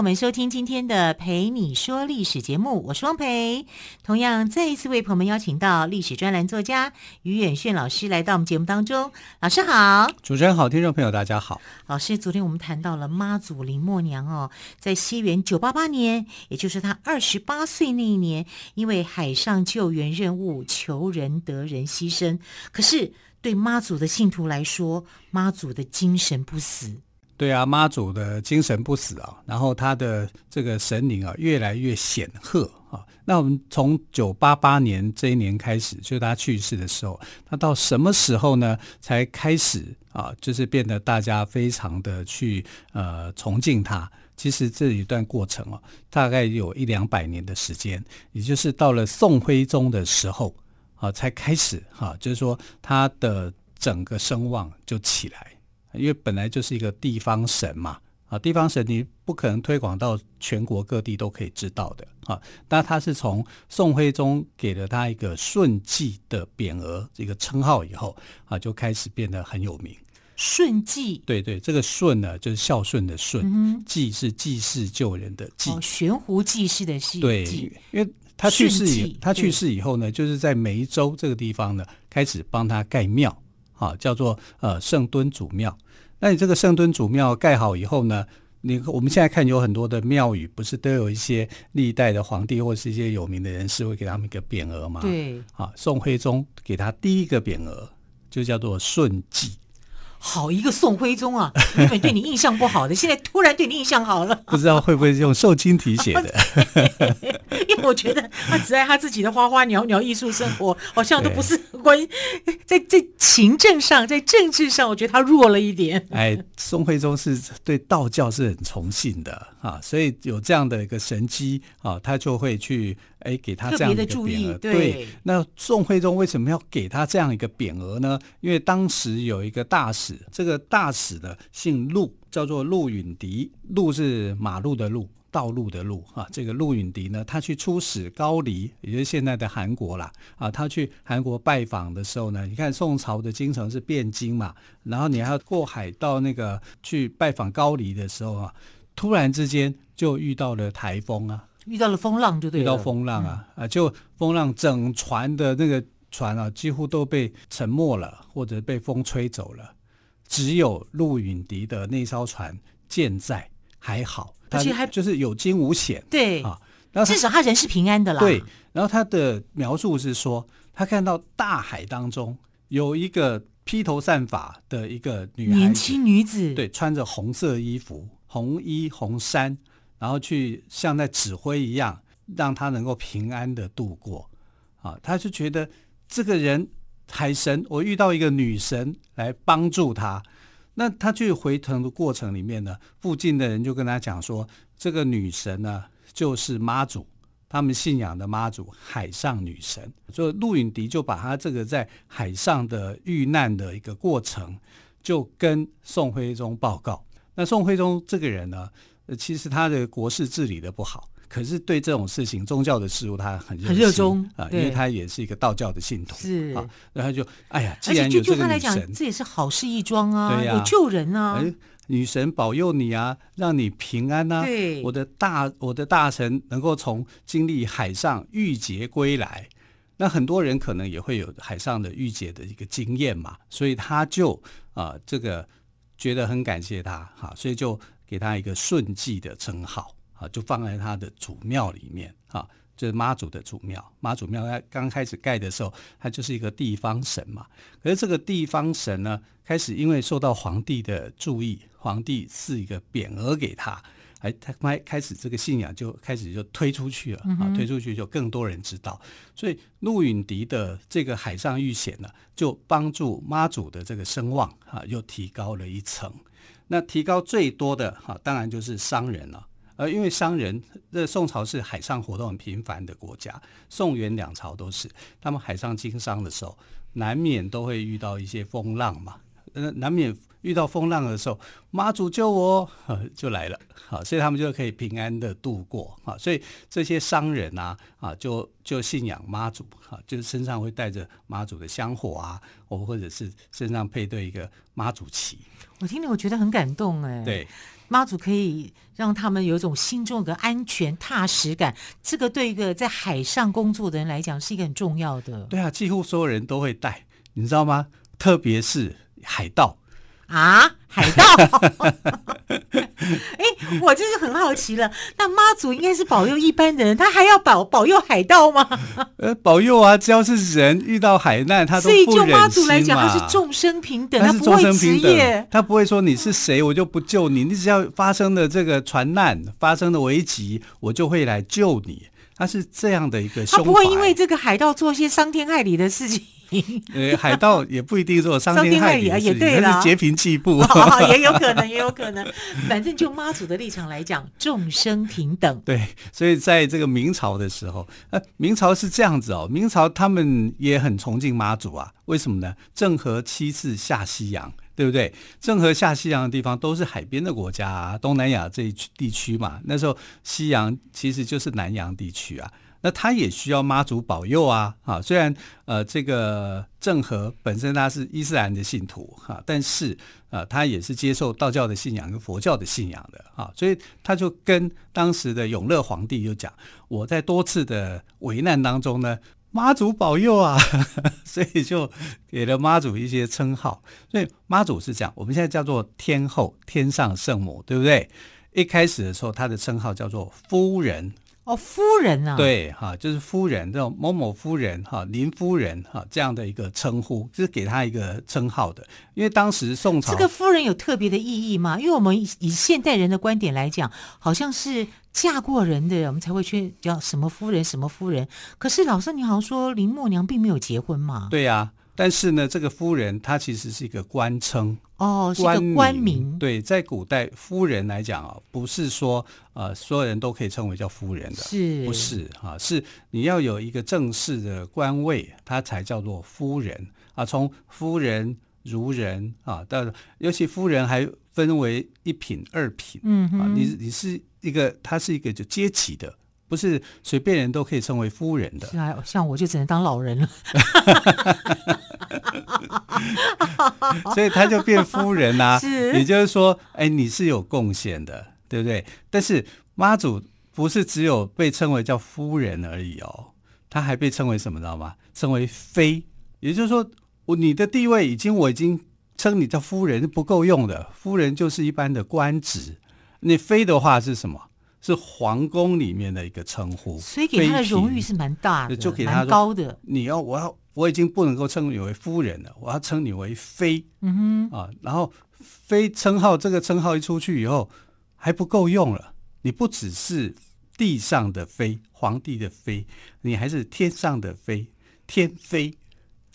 欢迎朋友们收听今天的《陪你说历史》节目，我是汪培。同样，再一次为朋友们邀请到历史专栏作家于远炫老师来到我们节目当中。老师好，主持人好，听众朋友大家好。老师，昨天我们谈到了妈祖林默娘哦，在西元九八八年，也就是她二十八岁那一年，因为海上救援任务求人得人牺牲。可是对妈祖的信徒来说，妈祖的精神不死。对啊，妈祖的精神不死啊，然后他的这个神灵啊越来越显赫啊。那我们从九八八年这一年开始，就是他去世的时候，他到什么时候呢？才开始啊，就是变得大家非常的去呃崇敬他。其实这一段过程啊，大概有一两百年的时间，也就是到了宋徽宗的时候啊，才开始哈、啊，就是说他的整个声望就起来。因为本来就是一个地方神嘛，啊，地方神你不可能推广到全国各地都可以知道的啊。但他是从宋徽宗给了他一个顺济的匾额这个称号以后啊，就开始变得很有名。顺济，对对，这个顺呢就是孝顺的顺，济、嗯、是济世救人的济，哦、悬壶济世的济。对，因为他去世以他去世以后呢，就是在梅州这个地方呢，开始帮他盖庙。啊，叫做呃圣敦祖庙。那你这个圣敦祖庙盖好以后呢，你我们现在看有很多的庙宇，不是都有一些历代的皇帝或是一些有名的人士会给他们一个匾额吗？对，啊，宋徽宗给他第一个匾额就叫做顺济。好一个宋徽宗啊！原本对你印象不好的，现在突然对你印象好了。不知道会不会是用瘦金体写的？因为我觉得他只爱他自己的花花鸟鸟艺术生活，好像都不是关于在在行政上，在政治上，我觉得他弱了一点。哎，宋徽宗是对道教是很崇信的啊，所以有这样的一个神机啊，他就会去。哎，给他这样一个匾额，对，对。那宋徽宗为什么要给他这样一个匾额呢？因为当时有一个大使，这个大使呢姓陆，叫做陆允迪。陆是马路的路，道路的路啊。这个陆允迪呢，他去出使高丽，也就是现在的韩国啦。啊，他去韩国拜访的时候呢，你看宋朝的京城是汴京嘛，然后你还要过海到那个去拜访高丽的时候啊，突然之间就遇到了台风啊。遇到了风浪，就对了。遇到风浪啊、嗯、啊！就风浪，整船的那个船啊，几乎都被沉没了，或者被风吹走了。只有陆允迪的那艘船健在，还好，而且还就是有惊无险。对啊，然后至少他人是平安的啦。对，然后他的描述是说，他看到大海当中有一个披头散发的一个女孩年轻女子，对，穿着红色衣服，红衣红衫。然后去像在指挥一样，让他能够平安的度过，啊，他就觉得这个人海神，我遇到一个女神来帮助他。那他去回程的过程里面呢，附近的人就跟他讲说，这个女神呢就是妈祖，他们信仰的妈祖，海上女神。所以陆允迪就把他这个在海上的遇难的一个过程，就跟宋徽宗报告。那宋徽宗这个人呢，其实他的国事治理的不好，可是对这种事情、宗教的事物，他很很热衷啊，因为他也是一个道教的信徒，是啊，然后就哎呀，既然有这个女神，而且就就他来讲，这也是好事一桩啊，对呀、啊，有救人啊，哎，女神保佑你啊，让你平安啊，对，我的大我的大臣能够从经历海上郁结归来，那很多人可能也会有海上的郁结的一个经验嘛，所以他就啊，这个觉得很感谢他，哈，所以就。给他一个顺济的称号啊，就放在他的祖庙里面啊，就是妈祖的祖庙。妈祖庙他刚开始盖的时候，他就是一个地方神嘛。可是这个地方神呢，开始因为受到皇帝的注意，皇帝赐一个匾额给他，哎，他开开始这个信仰就开始就推出去了啊，推出去就更多人知道。所以陆允迪的这个海上遇险呢，就帮助妈祖的这个声望啊，又提高了一层。那提高最多的哈，当然就是商人了呃，因为商人，这宋朝是海上活动很频繁的国家，宋元两朝都是，他们海上经商的时候，难免都会遇到一些风浪嘛，呃，难免。遇到风浪的时候，妈祖救我，就来了，好，所以他们就可以平安的度过，啊，所以这些商人啊，啊，就就信仰妈祖，啊，就是身上会带着妈祖的香火啊，或或者是身上配对一个妈祖旗。我听了，我觉得很感动，哎，对，妈祖可以让他们有一种心中有个安全踏实感，这个对一个在海上工作的人来讲是一个很重要的。对啊，几乎所有人都会带，你知道吗？特别是海盗。啊，海盗！哎，我就是很好奇了。那妈祖应该是保佑一般人，他还要保保佑海盗吗？呃，保佑啊！只要是人遇到海难，他。所以就妈祖来讲，他是众生平等，他是众生平等，他不会说你是谁，我就不救你。你只要发生的这个船难，发生的危机，我就会来救你。他是这样的一个，他不会因为这个海盗做些伤天害理的事情。呃，海盗 也不一定说伤天害理啊，也对了，是劫贫济富，也有可能，也有可能。反正就妈祖的立场来讲，众生平等。对，所以在这个明朝的时候，呃，明朝是这样子哦，明朝他们也很崇敬妈祖啊。为什么呢？郑和七次下西洋，对不对？郑和下西洋的地方都是海边的国家啊，东南亚这一区地区嘛。那时候西洋其实就是南洋地区啊。那他也需要妈祖保佑啊！啊，虽然呃，这个郑和本身他是伊斯兰的信徒哈，但是呃，他也是接受道教的信仰跟佛教的信仰的哈，所以他就跟当时的永乐皇帝就讲：我在多次的危难当中呢，妈祖保佑啊，所以就给了妈祖一些称号。所以妈祖是这样，我们现在叫做天后、天上圣母，对不对？一开始的时候，他的称号叫做夫人。哦，夫人啊，对哈，就是夫人这种某某夫人哈，林夫人哈这样的一个称呼，就是给她一个称号的。因为当时宋朝这个夫人有特别的意义吗？因为我们以，以现代人的观点来讲，好像是嫁过人的人，我们才会去叫什么夫人什么夫人。可是老师，你好像说林默娘并没有结婚嘛？对呀、啊。但是呢，这个夫人她其实是一个官称哦，是一个官名。对，在古代夫人来讲啊，不是说呃所有人都可以称为叫夫人的，是不是啊？是你要有一个正式的官位，她才叫做夫人啊。从夫人、孺人啊，到尤其夫人还分为一品、二品，嗯啊，你你是一个，她是一个就阶级的。不是随便人都可以称为夫人的，是啊，像我就只能当老人了，所以他就变夫人啦、啊。是，也就是说，哎，你是有贡献的，对不对？但是妈祖不是只有被称为叫夫人而已哦，他还被称为什么，知道吗？称为妃，也就是说，我你的地位已经我已经称你叫夫人是不够用的，夫人就是一般的官职，你妃的话是什么？是皇宫里面的一个称呼，所以给他的荣誉是蛮大的，就给他蛮高的。你要，我要，我已经不能够称你为夫人了，我要称你为妃。嗯哼，啊，然后妃称号这个称号一出去以后还不够用了，你不只是地上的妃，皇帝的妃，你还是天上的妃，天妃。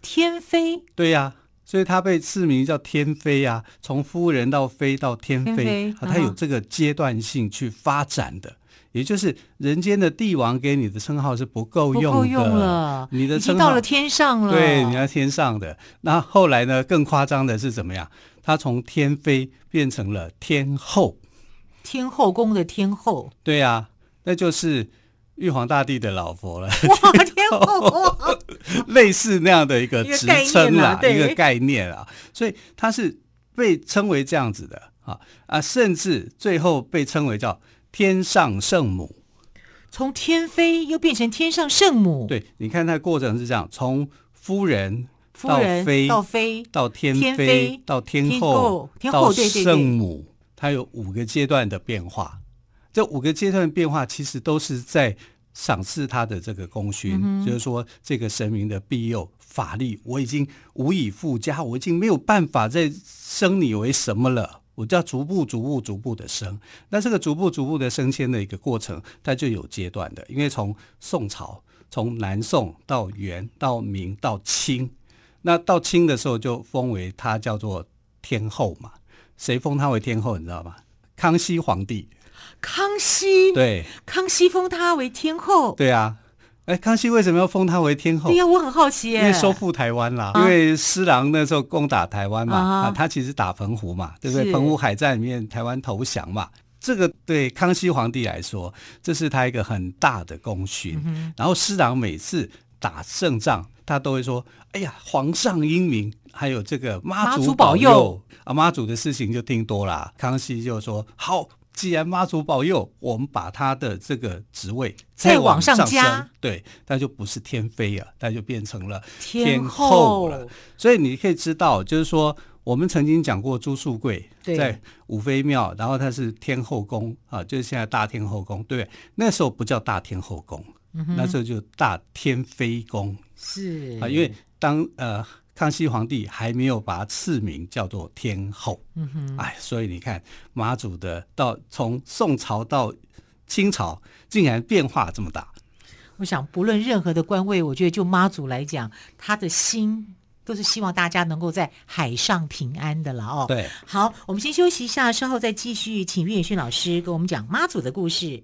天妃？对呀、啊。所以他被赐名叫天妃啊，从夫人到妃到天妃，他有这个阶段性去发展的，也就是人间的帝王给你的称号是不够用的，不用了，你的称号到了天上了，对，你要天上的。那后来呢？更夸张的是怎么样？他从天妃变成了天后，天后宫的天后，对啊，那就是。玉皇大帝的老婆了，哇 天后，类似那样的一个职称啦，一个概念啊，所以他是被称为这样子的啊啊，甚至最后被称为叫天上圣母，从天妃又变成天上圣母。对，你看它过程是这样，从夫人到妃到妃到天妃到天后到圣母，它有五个阶段的变化。这五个阶段的变化，其实都是在赏赐他的这个功勋，嗯、就是说这个神明的庇佑法力，我已经无以复加，我已经没有办法再升你为什么了，我就要逐步、逐步、逐步的升。那这个逐步、逐步的升迁的一个过程，它就有阶段的，因为从宋朝，从南宋到元到明到清，那到清的时候就封为他叫做天后嘛，谁封他为天后，你知道吗？康熙皇帝。康熙对，康熙封他为天后。对啊，哎，康熙为什么要封她为天后？对呀、啊，我很好奇耶。因为收复台湾啦，啊、因为施琅那时候攻打台湾嘛，啊，他其实打澎湖嘛，对不对？澎湖海战里面，台湾投降嘛，这个对康熙皇帝来说，这是他一个很大的功勋。嗯、然后施琅每次打胜仗，他都会说：“哎呀，皇上英明。”还有这个妈祖保佑啊，妈祖的事情就听多了。康熙就说：“好，既然妈祖保佑，我们把他的这个职位再往上升，对，那就不是天妃啊，那就变成了天后了。后。所以你可以知道，就是说，我们曾经讲过朱素桂在五妃庙，然后他是天后宫啊，就是现在大天后宫，对，那时候不叫大天后宫，嗯、那时候就大天妃宫是啊，因为当呃。康熙皇帝还没有把他赐名叫做天后，嗯哼，哎，所以你看妈祖的到从宋朝到清朝，竟然变化这么大。我想不论任何的官位，我觉得就妈祖来讲，他的心都是希望大家能够在海上平安的了哦。对，好，我们先休息一下，稍后再继续，请岳轩老师跟我们讲妈祖的故事。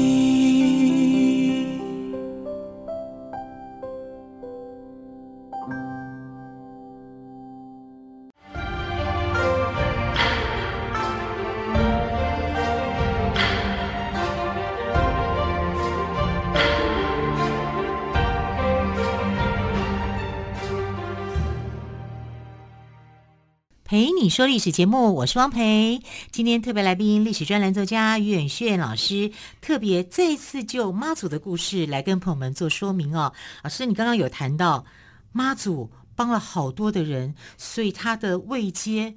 蓓你说历史节目，我是汪培。今天特别来宾，历史专栏作家于远炫老师，特别再次就妈祖的故事来跟朋友们做说明哦。老师，你刚刚有谈到妈祖帮了好多的人，所以他的位阶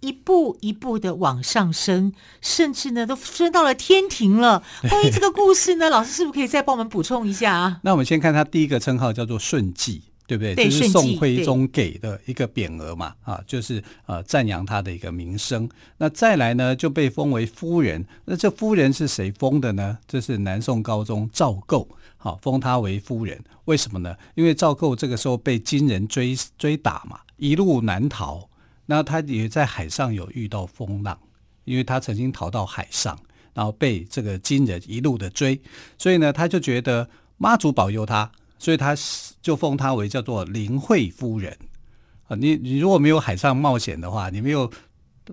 一步一步的往上升，甚至呢都升到了天庭了。关于这个故事呢，老师是不是可以再帮我们补充一下啊？那我们先看他第一个称号叫做顺济。对不对？这是宋徽宗给的一个匾额嘛，啊，就是呃赞扬他的一个名声。那再来呢，就被封为夫人。那这夫人是谁封的呢？这是南宋高宗赵构，好、啊、封她为夫人。为什么呢？因为赵构这个时候被金人追追打嘛，一路难逃。那他也在海上有遇到风浪，因为他曾经逃到海上，然后被这个金人一路的追，所以呢，他就觉得妈祖保佑他。所以他就封她为叫做林慧夫人啊。你你如果没有海上冒险的话，你没有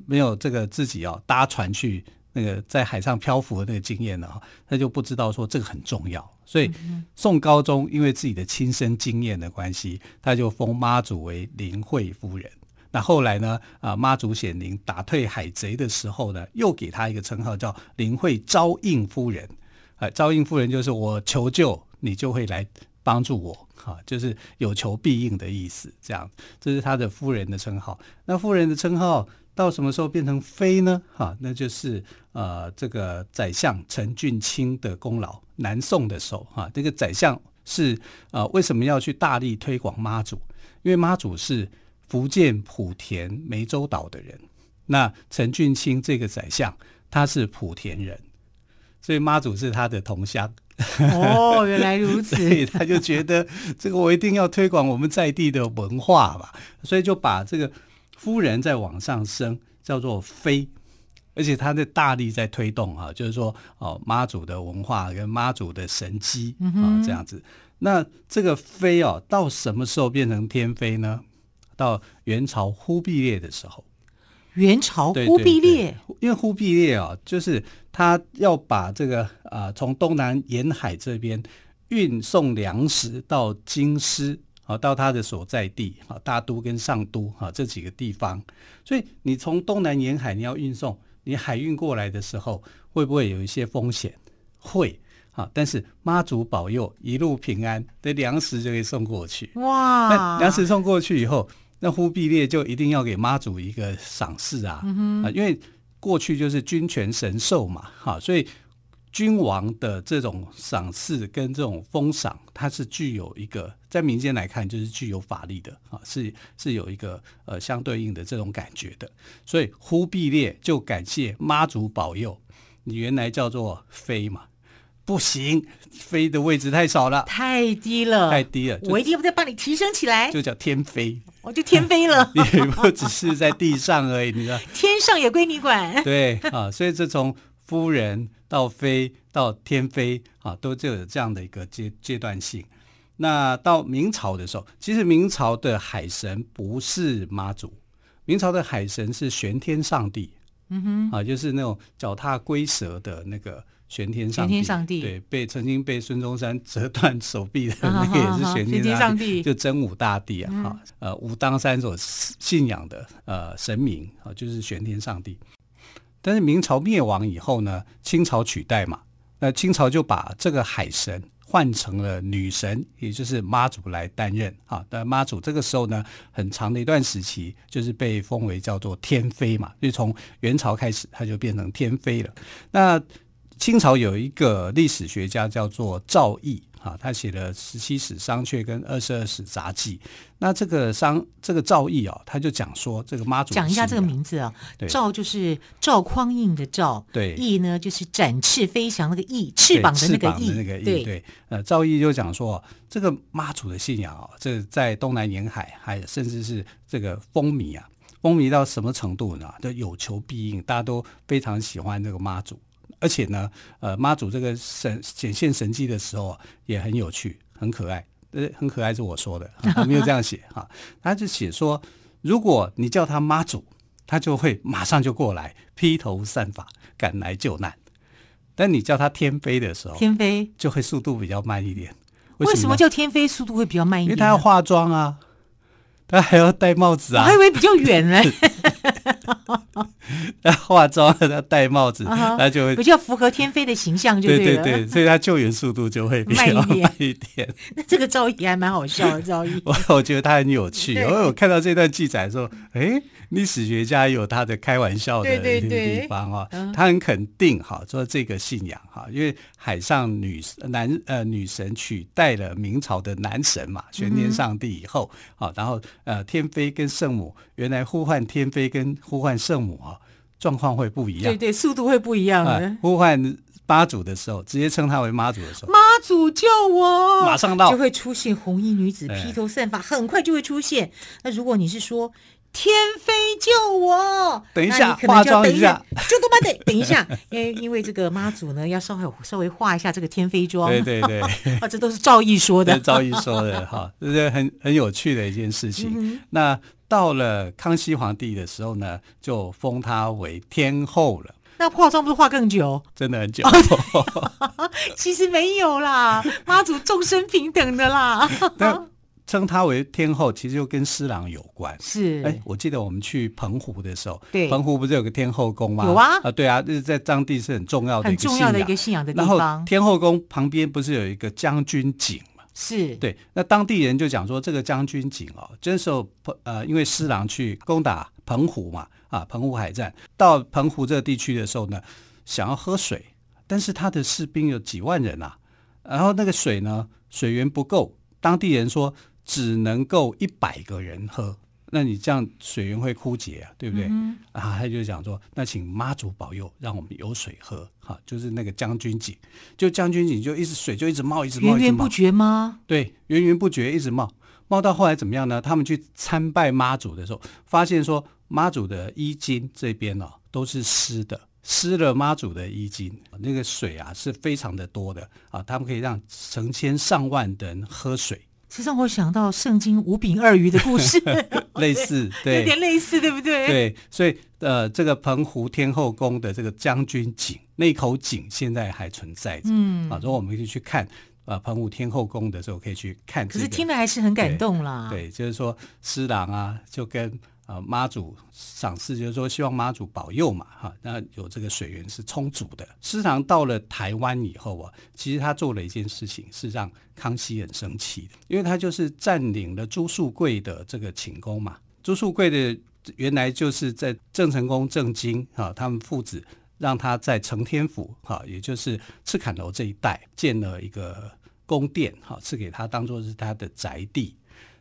没有这个自己哦搭船去那个在海上漂浮的那个经验呢，他就不知道说这个很重要。所以宋高宗因为自己的亲身经验的关系，他就封妈祖为林慧夫人。那后来呢啊妈祖显灵打退海贼的时候呢，又给他一个称号叫灵慧昭应夫人。啊，昭应夫人就是我求救，你就会来。帮助我，哈，就是有求必应的意思。这样，这是他的夫人的称号。那夫人的称号到什么时候变成妃呢？哈，那就是呃，这个宰相陈俊卿的功劳。南宋的时候，哈，这个宰相是呃，为什么要去大力推广妈祖？因为妈祖是福建莆田湄洲岛的人。那陈俊卿这个宰相，他是莆田人，所以妈祖是他的同乡。哦，原来如此。对，他就觉得这个我一定要推广我们在地的文化吧，所以就把这个夫人再往上升，叫做妃，而且他的大力在推动啊，就是说哦，妈祖的文化跟妈祖的神迹啊这样子。那这个妃哦，到什么时候变成天妃呢？到元朝忽必烈的时候。元朝忽必烈，因为忽必烈啊，就是他要把这个啊，从东南沿海这边运送粮食到京师啊，到他的所在地啊，大都跟上都啊这几个地方。所以你从东南沿海你要运送，你海运过来的时候会不会有一些风险？会啊，但是妈祖保佑一路平安，的粮食就可以送过去。哇！那粮食送过去以后。那忽必烈就一定要给妈祖一个赏识啊，嗯、啊，因为过去就是君权神授嘛，哈，所以君王的这种赏赐跟这种封赏，它是具有一个在民间来看就是具有法力的啊，是是有一个呃相对应的这种感觉的。所以忽必烈就感谢妈祖保佑，你原来叫做妃嘛，不行，妃的位置太少了，太低了，太低了，我一定要再帮你提升起来，就叫天妃，我就天飞了，你不只是在地上而已，你知道，天上也归你管，对啊，所以这从。夫人到妃到天妃啊，都就有这样的一个阶阶段性。那到明朝的时候，其实明朝的海神不是妈祖，明朝的海神是玄天上帝。嗯哼，啊，就是那种脚踏龟蛇的那个玄天上帝。玄天上帝对，被曾经被孙中山折断手臂的 那个也是玄天上帝，就真武大帝啊，哈、嗯，呃，武当山所信仰的呃神明啊，就是玄天上帝。但是明朝灭亡以后呢，清朝取代嘛，那清朝就把这个海神换成了女神，也就是妈祖来担任啊。但妈祖这个时候呢，很长的一段时期就是被封为叫做天妃嘛，就从元朝开始，她就变成天妃了。那清朝有一个历史学家叫做赵翼。啊，他写了《十七史商榷》跟《二十二史杂记》。那这个商这个赵翼啊，他就讲说这个妈祖讲一下这个名字啊，赵就是赵匡胤的赵，对，翼呢就是展翅飞翔那个翼，翅膀的那个翼，那个翼，对，对呃，赵翼就讲说这个妈祖的信仰啊，这在东南沿海还甚至是这个风靡啊，风靡到什么程度呢？都有求必应，大家都非常喜欢这个妈祖。而且呢，呃，妈祖这个神显现神迹的时候也很有趣，很可爱。呃，很可爱是我说的，他 没有这样写哈，他就写说，如果你叫他妈祖，他就会马上就过来披头散发赶来救难。但你叫他天妃的时候，天妃就会速度比较慢一点。为什么，为什么叫天妃速度会比较慢一点？因为他要化妆啊，他还要戴帽子啊。我还以为比较远呢。他化妆，他戴帽子，他、uh 就会比较符合天飞的形象，就对了。对对对，所以他救援速度就会比较慢一点。那这个造诣还蛮好笑的，造诣。我我觉得他很有趣。对因为我看到这段记载说，哎，历史学家有他的开玩笑的地方啊。对对对他很肯定哈，说这个信仰哈，因为海上女男呃女神取代了明朝的男神嘛，玄天上帝以后，好、嗯，然后呃天妃跟圣母原来呼唤天妃跟呼唤圣母啊。状况会不一样，对对，速度会不一样呼唤妈祖的时候，直接称她为妈祖的时候，妈祖救我，马上到，就会出现红衣女子披头散发，很快就会出现。那如果你是说天妃救我，等一下，化妆一下，就多巴得等一下，因为因为这个妈祖呢，要稍微稍微化一下这个天妃妆。对对对，啊，这都是赵毅说的，赵毅说的哈，这是很很有趣的一件事情。嗯、那。到了康熙皇帝的时候呢，就封他为天后了。那化妆不是化更久？真的很久。其实没有啦，妈祖众生平等的啦。但称她为天后，其实就跟施琅有关。是，哎，我记得我们去澎湖的时候，对，澎湖不是有个天后宫吗？有啊，啊，对啊，就是在当地是很重要的一个信仰，很重要的一个信仰的地方。然后天后宫旁边不是有一个将军井？是对，那当地人就讲说，这个将军井哦，这时候呃，因为施琅去攻打澎湖嘛，啊，澎湖海战到澎湖这个地区的时候呢，想要喝水，但是他的士兵有几万人啊，然后那个水呢，水源不够，当地人说只能够一百个人喝。那你这样水源会枯竭啊，对不对？嗯、啊，他就讲说，那请妈祖保佑，让我们有水喝。哈，就是那个将军井，就将军井就一直水就一直冒，一直冒，源源不绝吗？对，源源不绝，一直冒，冒到后来怎么样呢？他们去参拜妈祖的时候，发现说妈祖的衣襟这边哦都是湿的，湿了妈祖的衣襟，那个水啊是非常的多的啊，他们可以让成千上万的人喝水。这让我想到圣经五饼二鱼的故事，类似，对，有点类似，对不对？对，所以呃，这个澎湖天后宫的这个将军井，那口井现在还存在着。嗯，啊，如果我们可以去看呃澎湖天后宫的时候，可以去看、这个。可是听了还是很感动啦。对，对，就是说施琅啊，就跟。啊，妈祖赏赐就是说，希望妈祖保佑嘛，哈，那有这个水源是充足的。师琅到了台湾以后啊，其实他做了一件事情，是让康熙很生气的，因为他就是占领了朱术贵的这个寝宫嘛。朱术贵的原来就是在郑成功、郑经啊，他们父子让他在承天府哈，也就是赤坎楼这一带建了一个宫殿哈，赐给他当做是他的宅地。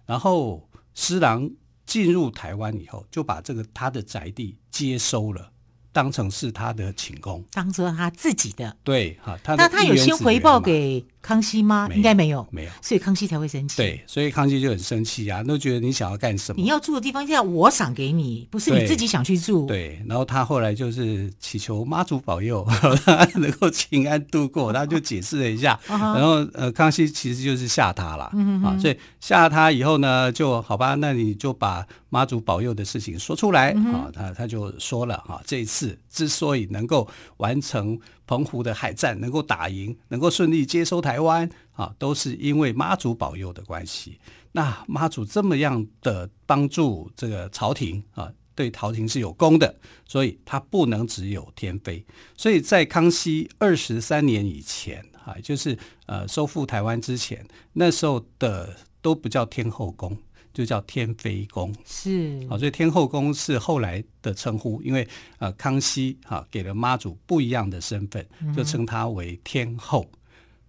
然后施琅进入台湾以后，就把这个他的宅地接收了。当成是他的寝宫，当做他自己的。对哈，他那他有先回报给康熙吗？应该没有，没有，所以康熙才会生气。对，所以康熙就很生气啊，都觉得你想要干什么？你要住的地方现在我赏给你，不是你自己想去住。对，然后他后来就是祈求妈祖保佑，他 能够平安度过，他就解释了一下。然后呃，康熙其实就是吓他了啊，所以吓他以后呢，就好吧，那你就把妈祖保佑的事情说出来啊。他他就说了哈，这一次。之所以能够完成澎湖的海战，能够打赢，能够顺利接收台湾啊，都是因为妈祖保佑的关系。那妈祖这么样的帮助这个朝廷啊，对朝廷是有功的，所以他不能只有天妃。所以在康熙二十三年以前啊，就是呃收复台湾之前，那时候的都不叫天后宫。就叫天妃宫，是。好，所以天后宫是后来的称呼，因为呃康熙哈给了妈祖不一样的身份，就称她为天后，嗯、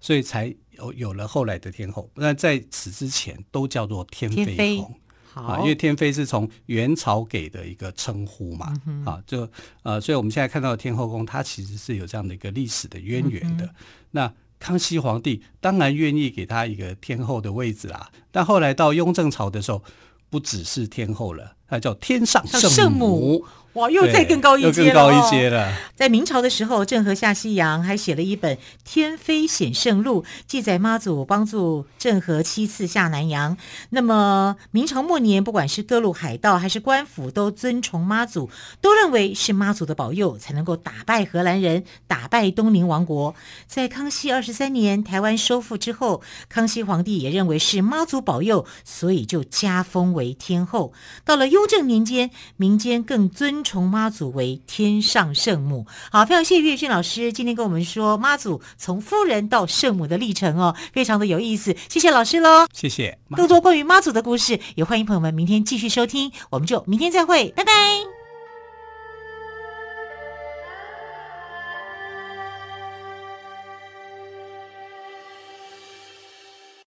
所以才有有了后来的天后。那在此之前都叫做天妃宫，啊，因为天妃是从元朝给的一个称呼嘛，嗯、啊，就呃，所以我们现在看到的天后宫，它其实是有这样的一个历史的渊源的。嗯、那康熙皇帝当然愿意给他一个天后的位置啦，但后来到雍正朝的时候，不只是天后了，他叫天上圣母。哇，又再更高一阶了，更高一阶了。在明朝的时候，郑和下西洋还写了一本《天妃显圣录》，记载妈祖帮助郑和七次下南洋。那么明朝末年，不管是各路海盗还是官府，都尊崇妈祖，都认为是妈祖的保佑才能够打败荷兰人，打败东宁王国。在康熙二十三年台湾收复之后，康熙皇帝也认为是妈祖保佑，所以就加封为天后。到了雍正年间，民间更尊。崇妈祖为天上圣母，好，非常谢谢岳俊老师今天跟我们说妈祖从夫人到圣母的历程哦，非常的有意思，谢谢老师喽，谢谢。更多关于妈祖的故事，也欢迎朋友们明天继续收听，我们就明天再会，拜拜。